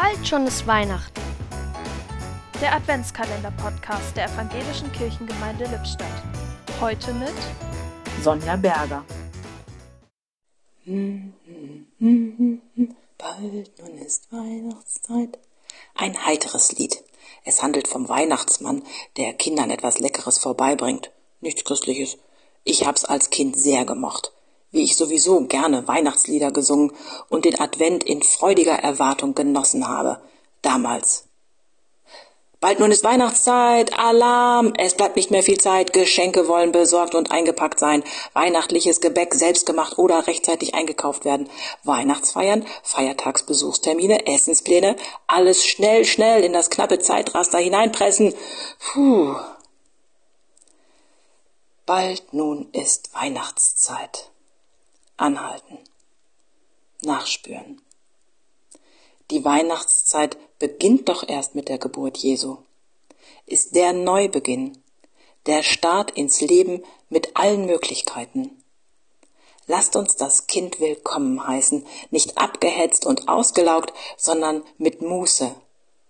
Bald schon ist Weihnachten. Der Adventskalender-Podcast der Evangelischen Kirchengemeinde Lippstadt. Heute mit Sonja Berger. Bald nun ist Weihnachtszeit. Ein heiteres Lied. Es handelt vom Weihnachtsmann, der Kindern etwas Leckeres vorbeibringt. Nichts Christliches. Ich hab's als Kind sehr gemocht wie ich sowieso gerne Weihnachtslieder gesungen und den Advent in freudiger Erwartung genossen habe, damals. Bald nun ist Weihnachtszeit, Alarm, es bleibt nicht mehr viel Zeit, Geschenke wollen besorgt und eingepackt sein, weihnachtliches Gebäck selbstgemacht oder rechtzeitig eingekauft werden, Weihnachtsfeiern, Feiertagsbesuchstermine, Essenspläne, alles schnell, schnell in das knappe Zeitraster hineinpressen. Puh. Bald nun ist Weihnachtszeit anhalten, nachspüren. Die Weihnachtszeit beginnt doch erst mit der Geburt Jesu, ist der Neubeginn, der Start ins Leben mit allen Möglichkeiten. Lasst uns das Kind willkommen heißen, nicht abgehetzt und ausgelaugt, sondern mit Muße,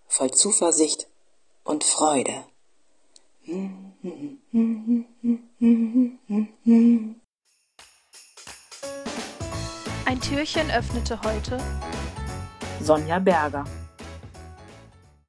voll Zuversicht und Freude. Ein Türchen öffnete heute Sonja Berger.